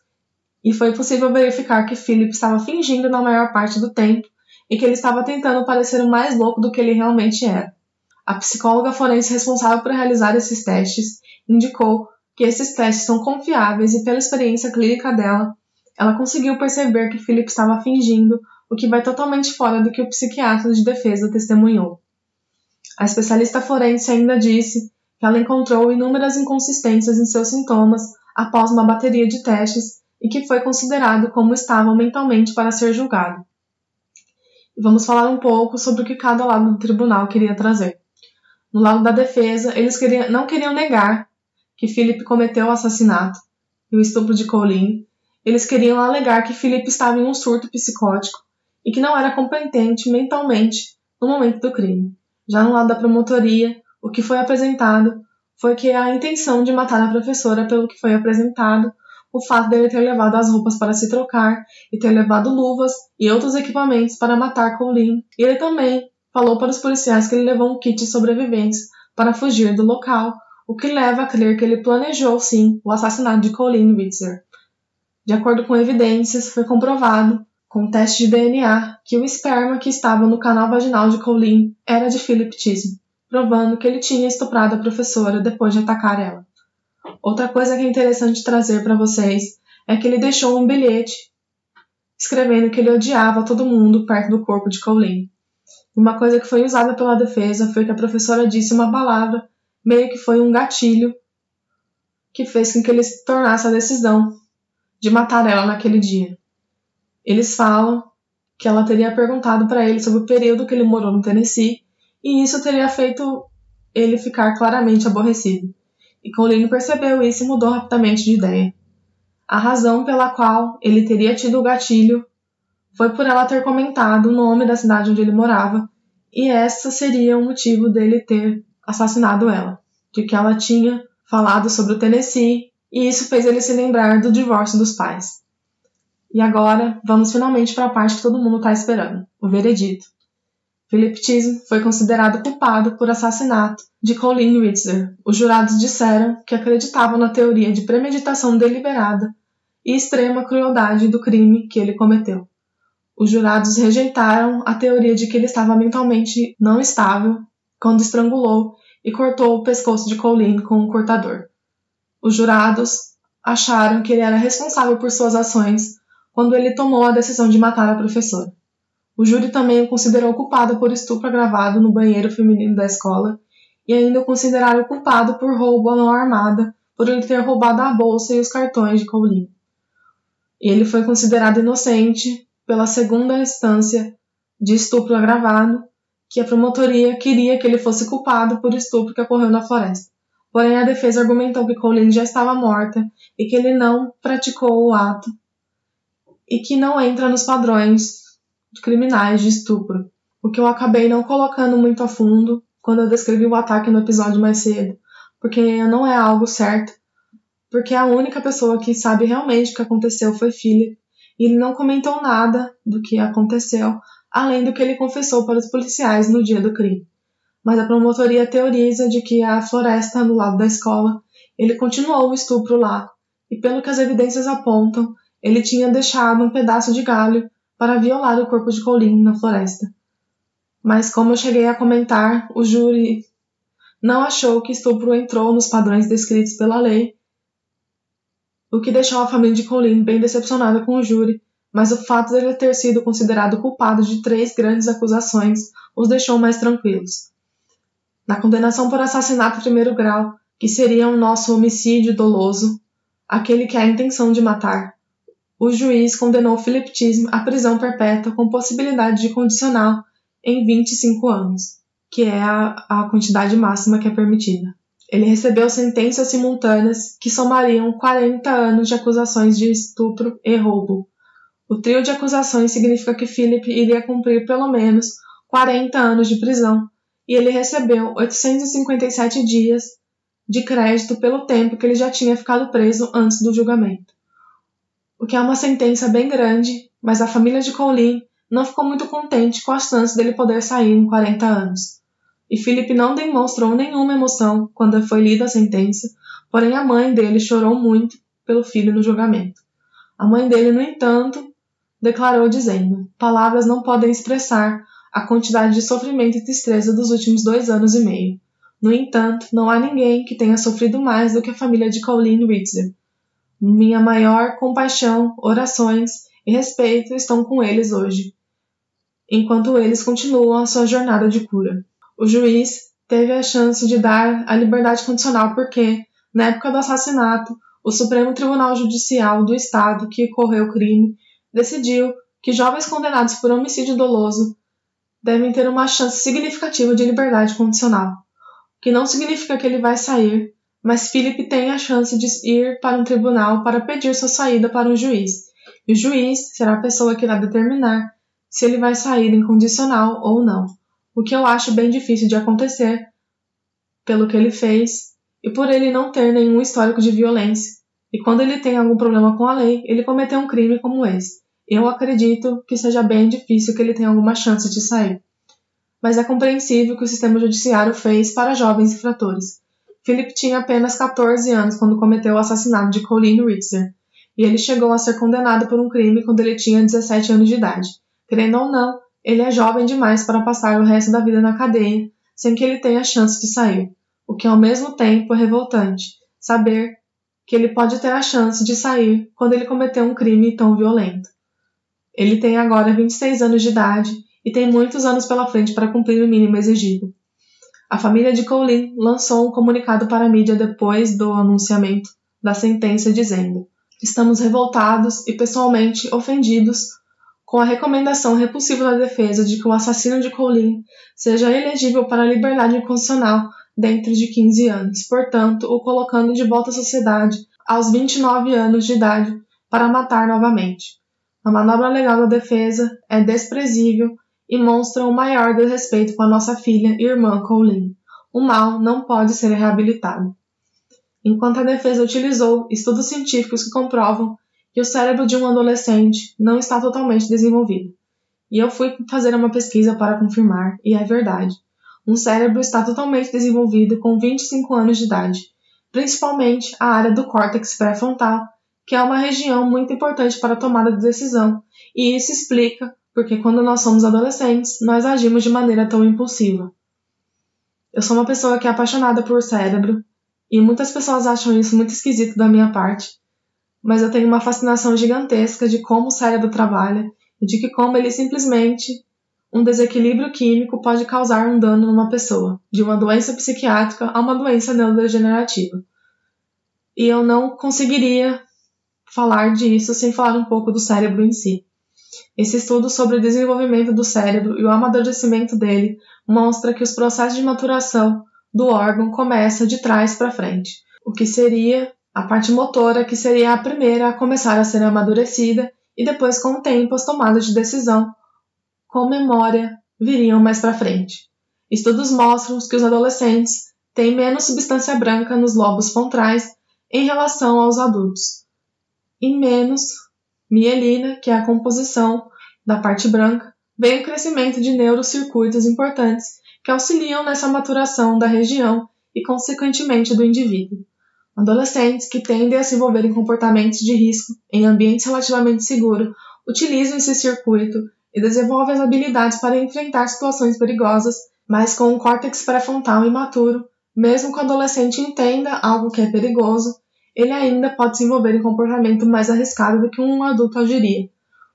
S1: e foi possível verificar que Philip estava fingindo na maior parte do tempo e que ele estava tentando parecer mais louco do que ele realmente era. A psicóloga forense responsável por realizar esses testes indicou que esses testes são confiáveis e, pela experiência clínica dela, ela conseguiu perceber que Philip estava fingindo, o que vai totalmente fora do que o psiquiatra de defesa testemunhou. A especialista forense ainda disse que ela encontrou inúmeras inconsistências em seus sintomas após uma bateria de testes e que foi considerado como estável mentalmente para ser julgado. Vamos falar um pouco sobre o que cada lado do tribunal queria trazer. No lado da defesa, eles queriam, não queriam negar que Philip cometeu o assassinato e o estupro de Colleen. Eles queriam alegar que Philip estava em um surto psicótico e que não era competente mentalmente no momento do crime. Já no lado da promotoria, o que foi apresentado foi que a intenção de matar a professora, pelo que foi apresentado, o fato dele ter levado as roupas para se trocar e ter levado luvas e outros equipamentos para matar Colleen. Ele também falou para os policiais que ele levou um kit de sobreviventes para fugir do local, o que leva a crer que ele planejou sim o assassinato de Colleen Witzer. De acordo com evidências, foi comprovado, com teste de DNA, que o esperma que estava no canal vaginal de Colleen era de Philip Chisholm, provando que ele tinha estuprado a professora depois de atacar ela. Outra coisa que é interessante trazer para vocês é que ele deixou um bilhete escrevendo que ele odiava todo mundo perto do corpo de Colleen. Uma coisa que foi usada pela defesa foi que a professora disse uma palavra, meio que foi um gatilho, que fez com que ele tornasse a decisão de matar ela naquele dia. Eles falam que ela teria perguntado para ele sobre o período que ele morou no Tennessee e isso teria feito ele ficar claramente aborrecido. E Colleen percebeu isso e mudou rapidamente de ideia. A razão pela qual ele teria tido o gatilho foi por ela ter comentado o nome da cidade onde ele morava, e essa seria o motivo dele ter assassinado ela, de que ela tinha falado sobre o Tennessee, e isso fez ele se lembrar do divórcio dos pais. E agora, vamos finalmente para a parte que todo mundo está esperando, o veredito. Philip Chisholm foi considerado culpado por assassinato de Colleen Ritzer. Os jurados disseram que acreditavam na teoria de premeditação deliberada e extrema crueldade do crime que ele cometeu. Os jurados rejeitaram a teoria de que ele estava mentalmente não estável quando estrangulou e cortou o pescoço de Colleen com um cortador. Os jurados acharam que ele era responsável por suas ações quando ele tomou a decisão de matar a professora. O júri também o considerou culpado por estupro agravado no banheiro feminino da escola e ainda o consideraram culpado por roubo à mão armada por ele ter roubado a bolsa e os cartões de Colleen. Ele foi considerado inocente pela segunda instância de estupro agravado, que a promotoria queria que ele fosse culpado por estupro que ocorreu na floresta. Porém, a defesa argumentou que Colleen já estava morta e que ele não praticou o ato e que não entra nos padrões criminais de estupro, o que eu acabei não colocando muito a fundo quando eu descrevi o ataque no episódio mais cedo, porque não é algo certo, porque a única pessoa que sabe realmente o que aconteceu foi Philip, e ele não comentou nada do que aconteceu, além do que ele confessou para os policiais no dia do crime. Mas a promotoria teoriza de que a floresta no lado da escola, ele continuou o estupro lá, e pelo que as evidências apontam, ele tinha deixado um pedaço de galho para violar o corpo de Colleen na floresta. Mas, como eu cheguei a comentar, o júri não achou que estupro entrou nos padrões descritos pela lei, o que deixou a família de Colleen bem decepcionada com o júri, mas o fato de ele ter sido considerado culpado de três grandes acusações os deixou mais tranquilos. Na condenação por assassinato primeiro grau, que seria um nosso homicídio doloso, aquele que há a intenção de matar, o juiz condenou Philip Chisholm à prisão perpétua com possibilidade de condicional em 25 anos, que é a, a quantidade máxima que é permitida. Ele recebeu sentenças simultâneas que somariam 40 anos de acusações de estupro e roubo. O trio de acusações significa que Philip iria cumprir pelo menos 40 anos de prisão, e ele recebeu 857 dias de crédito pelo tempo que ele já tinha ficado preso antes do julgamento o que é uma sentença bem grande, mas a família de Colleen não ficou muito contente com a chance dele poder sair em 40 anos. E Philip não demonstrou nenhuma emoção quando foi lida a sentença, porém a mãe dele chorou muito pelo filho no julgamento. A mãe dele, no entanto, declarou dizendo: Palavras não podem expressar a quantidade de sofrimento e tristeza dos últimos dois anos e meio. No entanto, não há ninguém que tenha sofrido mais do que a família de Colleen Ritzer, minha maior compaixão, orações e respeito estão com eles hoje, enquanto eles continuam a sua jornada de cura. O juiz teve a chance de dar a liberdade condicional porque, na época do assassinato, o Supremo Tribunal Judicial do Estado que ocorreu o crime decidiu que jovens condenados por homicídio doloso devem ter uma chance significativa de liberdade condicional, o que não significa que ele vai sair mas Philip tem a chance de ir para um tribunal para pedir sua saída para um juiz, e o juiz será a pessoa que irá determinar se ele vai sair incondicional ou não, o que eu acho bem difícil de acontecer, pelo que ele fez e por ele não ter nenhum histórico de violência. E quando ele tem algum problema com a lei, ele cometeu um crime como esse. Eu acredito que seja bem difícil que ele tenha alguma chance de sair. Mas é compreensível que o sistema judiciário fez para jovens infratores Philip tinha apenas 14 anos quando cometeu o assassinato de Colleen Ritzer, e ele chegou a ser condenado por um crime quando ele tinha 17 anos de idade. Querendo ou não, ele é jovem demais para passar o resto da vida na cadeia sem que ele tenha chance de sair, o que ao mesmo tempo é revoltante saber que ele pode ter a chance de sair quando ele cometeu um crime tão violento. Ele tem agora 26 anos de idade e tem muitos anos pela frente para cumprir o mínimo exigido. A família de Colin lançou um comunicado para a mídia depois do anunciamento da sentença dizendo: Estamos revoltados e pessoalmente ofendidos com a recomendação repulsiva da defesa de que o assassino de Colin seja elegível para a liberdade condicional dentro de 15 anos, portanto, o colocando de volta à sociedade aos 29 anos de idade para matar novamente. A manobra legal da defesa é desprezível e mostra o maior desrespeito com a nossa filha e irmã Colin. O mal não pode ser reabilitado enquanto a defesa utilizou estudos científicos que comprovam que o cérebro de um adolescente não está totalmente desenvolvido. E eu fui fazer uma pesquisa para confirmar, e é verdade. Um cérebro está totalmente desenvolvido com 25 anos de idade, principalmente a área do córtex pré-frontal, que é uma região muito importante para a tomada de decisão, e isso explica porque quando nós somos adolescentes, nós agimos de maneira tão impulsiva. Eu sou uma pessoa que é apaixonada por cérebro e muitas pessoas acham isso muito esquisito da minha parte, mas eu tenho uma fascinação gigantesca de como o cérebro trabalha e de que como ele simplesmente um desequilíbrio químico pode causar um dano numa pessoa, de uma doença psiquiátrica a uma doença neurodegenerativa. E eu não conseguiria falar disso sem falar um pouco do cérebro em si. Esse estudo sobre o desenvolvimento do cérebro e o amadurecimento dele mostra que os processos de maturação do órgão começa de trás para frente, o que seria a parte motora, que seria a primeira a começar a ser amadurecida, e depois, com o tempo, as tomadas de decisão com memória viriam mais para frente. Estudos mostram que os adolescentes têm menos substância branca nos lobos frontais em relação aos adultos, e menos mielina, que é a composição da parte branca, vem o crescimento de neurocircuitos importantes que auxiliam nessa maturação da região e, consequentemente, do indivíduo. Adolescentes que tendem a se envolver em comportamentos de risco em ambientes relativamente seguros utilizam esse circuito e desenvolvem as habilidades para enfrentar situações perigosas, mas com um córtex pré-frontal imaturo, mesmo que o adolescente entenda algo que é perigoso, ele ainda pode se envolver em comportamento mais arriscado do que um adulto agiria,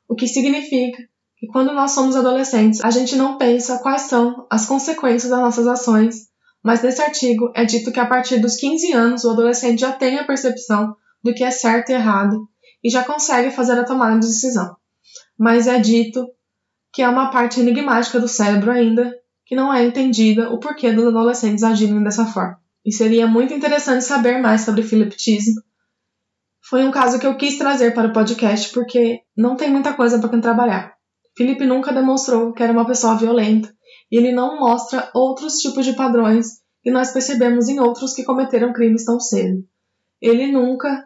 S1: o que significa e quando nós somos adolescentes, a gente não pensa quais são as consequências das nossas ações, mas nesse artigo é dito que a partir dos 15 anos o adolescente já tem a percepção do que é certo e errado e já consegue fazer a tomada de decisão. Mas é dito que é uma parte enigmática do cérebro ainda que não é entendida o porquê dos adolescentes agirem dessa forma. E seria muito interessante saber mais sobre Philip Chisholm. Foi um caso que eu quis trazer para o podcast porque não tem muita coisa para quem trabalhar. Felipe nunca demonstrou que era uma pessoa violenta e ele não mostra outros tipos de padrões que nós percebemos em outros que cometeram crimes tão cedo. Ele nunca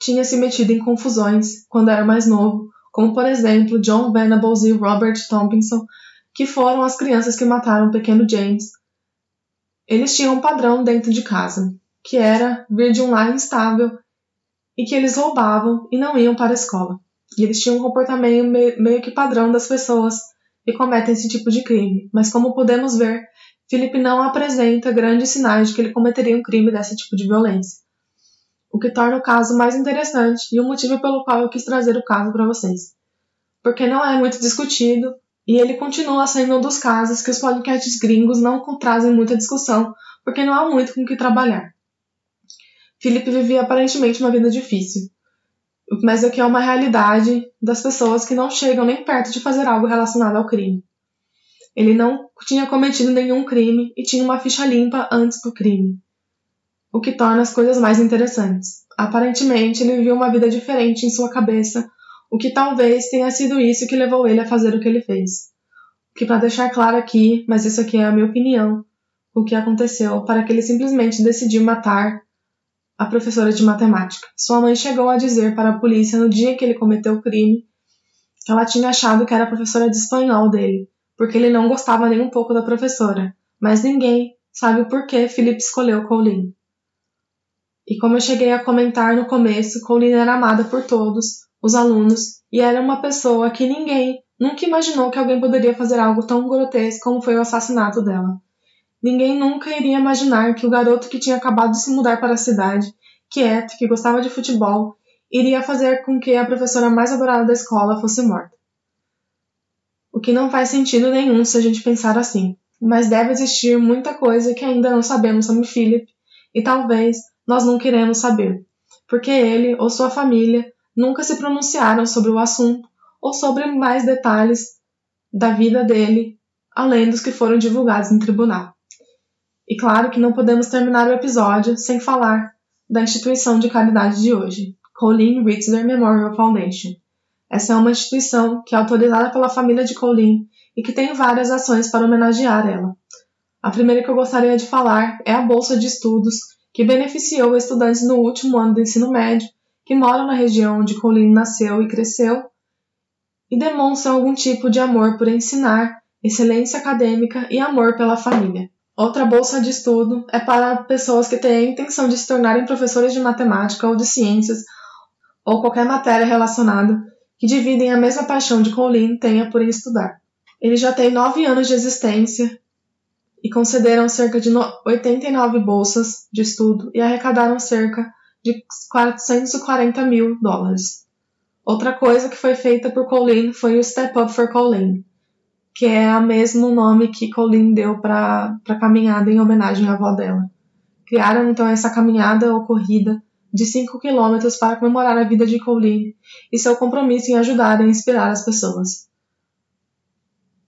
S1: tinha se metido em confusões quando era mais novo, como por exemplo John Venables e Robert Thompson, que foram as crianças que mataram o pequeno James. Eles tinham um padrão dentro de casa, que era vir de um lar instável e que eles roubavam e não iam para a escola. E eles tinham um comportamento meio que padrão das pessoas que cometem esse tipo de crime. Mas como podemos ver, Felipe não apresenta grandes sinais de que ele cometeria um crime desse tipo de violência. O que torna o caso mais interessante e o motivo pelo qual eu quis trazer o caso para vocês. Porque não é muito discutido e ele continua sendo um dos casos que os podcasts gringos não trazem muita discussão, porque não há muito com o que trabalhar. Felipe vivia aparentemente uma vida difícil, mas aqui é uma realidade das pessoas que não chegam nem perto de fazer algo relacionado ao crime. Ele não tinha cometido nenhum crime e tinha uma ficha limpa antes do crime, o que torna as coisas mais interessantes. Aparentemente, ele viveu uma vida diferente em sua cabeça, o que talvez tenha sido isso que levou ele a fazer o que ele fez. Que para deixar claro aqui, mas isso aqui é a minha opinião, o que aconteceu para que ele simplesmente decidiu matar a professora de matemática. Sua mãe chegou a dizer para a polícia no dia que ele cometeu o crime que ela tinha achado que era a professora de espanhol dele, porque ele não gostava nem um pouco da professora. Mas ninguém sabe o porquê Philip escolheu Colleen. E como eu cheguei a comentar no começo, Colleen era amada por todos, os alunos, e era uma pessoa que ninguém nunca imaginou que alguém poderia fazer algo tão grotesco como foi o assassinato dela. Ninguém nunca iria imaginar que o garoto que tinha acabado de se mudar para a cidade, quieto, que gostava de futebol, iria fazer com que a professora mais adorada da escola fosse morta. O que não faz sentido nenhum se a gente pensar assim, mas deve existir muita coisa que ainda não sabemos sobre Philip e talvez nós não queremos saber, porque ele ou sua família nunca se pronunciaram sobre o assunto ou sobre mais detalhes da vida dele, além dos que foram divulgados no tribunal. E claro que não podemos terminar o episódio sem falar da instituição de caridade de hoje, Colleen Ritzler Memorial Foundation. Essa é uma instituição que é autorizada pela família de Colleen e que tem várias ações para homenagear ela. A primeira que eu gostaria de falar é a Bolsa de Estudos, que beneficiou estudantes no último ano do ensino médio que moram na região onde Colleen nasceu e cresceu e demonstram algum tipo de amor por ensinar, excelência acadêmica e amor pela família. Outra bolsa de estudo é para pessoas que têm a intenção de se tornarem professores de matemática ou de ciências ou qualquer matéria relacionada que dividem a mesma paixão de Colleen tenha por estudar. Ele já tem nove anos de existência e concederam cerca de 89 bolsas de estudo e arrecadaram cerca de 440 mil dólares. Outra coisa que foi feita por Colleen foi o Step Up for Colleen, que é o mesmo nome que Colleen deu para a caminhada em homenagem à avó dela. Criaram então essa caminhada ou corrida de 5 quilômetros para comemorar a vida de Colleen e seu compromisso em ajudar e inspirar as pessoas.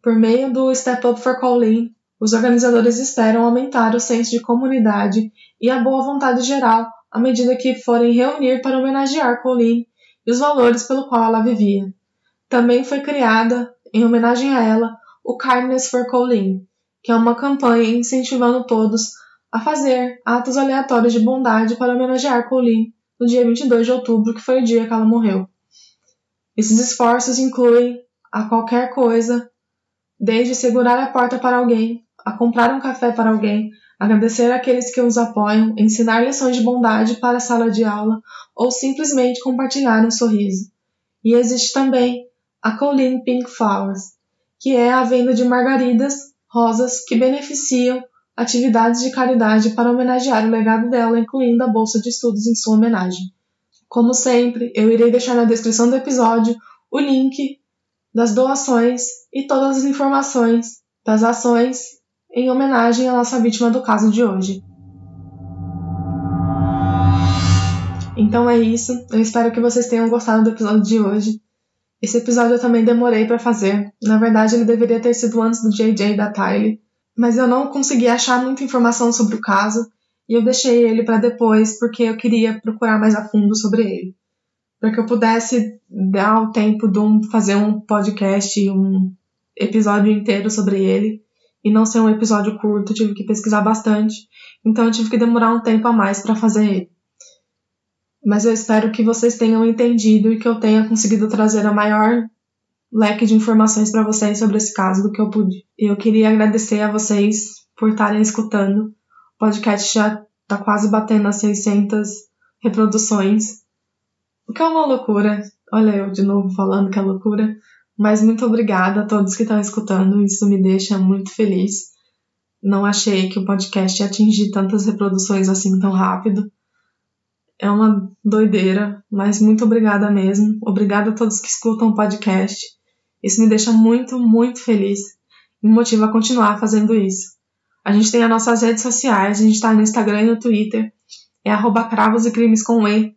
S1: Por meio do Step Up for Colleen, os organizadores esperam aumentar o senso de comunidade e a boa vontade geral à medida que forem reunir para homenagear Colleen e os valores pelo qual ela vivia. Também foi criada, em homenagem a ela, o Kindness for Colleen, que é uma campanha incentivando todos a fazer atos aleatórios de bondade para homenagear Colleen no dia 22 de outubro, que foi o dia que ela morreu. Esses esforços incluem a qualquer coisa, desde segurar a porta para alguém, a comprar um café para alguém, agradecer àqueles que os apoiam, ensinar lições de bondade para a sala de aula ou simplesmente compartilhar um sorriso. E existe também a Colleen Pink Flowers, que é a venda de margaridas rosas que beneficiam atividades de caridade para homenagear o legado dela, incluindo a bolsa de estudos em sua homenagem. Como sempre, eu irei deixar na descrição do episódio o link das doações e todas as informações das ações em homenagem à nossa vítima do caso de hoje. Então é isso, eu espero que vocês tenham gostado do episódio de hoje. Esse episódio eu também demorei para fazer. Na verdade, ele deveria ter sido antes do JJ da Tylee, mas eu não consegui achar muita informação sobre o caso e eu deixei ele para depois porque eu queria procurar mais a fundo sobre ele, para que eu pudesse dar o tempo de um, fazer um podcast, um episódio inteiro sobre ele e não ser um episódio curto. tive que pesquisar bastante, então eu tive que demorar um tempo a mais para fazer ele mas eu espero que vocês tenham entendido e que eu tenha conseguido trazer a maior leque de informações para vocês sobre esse caso do que eu pude. Eu queria agradecer a vocês por estarem escutando. O podcast já está quase batendo as 600 reproduções, o que é uma loucura. Olha eu de novo falando que é loucura. Mas muito obrigada a todos que estão escutando, isso me deixa muito feliz. Não achei que o podcast ia atingir tantas reproduções assim tão rápido é uma doideira, mas muito obrigada mesmo. Obrigada a todos que escutam o podcast. Isso me deixa muito, muito feliz e me motiva a continuar fazendo isso. A gente tem as nossas redes sociais, a gente está no Instagram e no Twitter, é arroba cravos e crimes com E.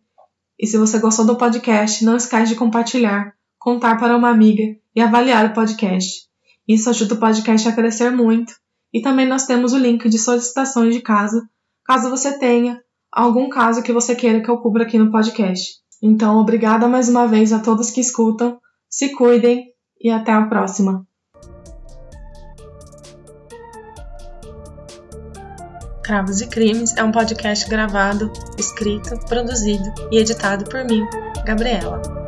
S1: E se você gostou do podcast, não esquece de compartilhar, contar para uma amiga e avaliar o podcast. Isso ajuda o podcast a crescer muito. E também nós temos o link de solicitações de caso, caso você tenha algum caso que você queira que eu cubra aqui no podcast. Então, obrigada mais uma vez a todos que escutam, se cuidem e até a próxima. Cravos e Crimes é um podcast gravado, escrito, produzido e editado por mim, Gabriela.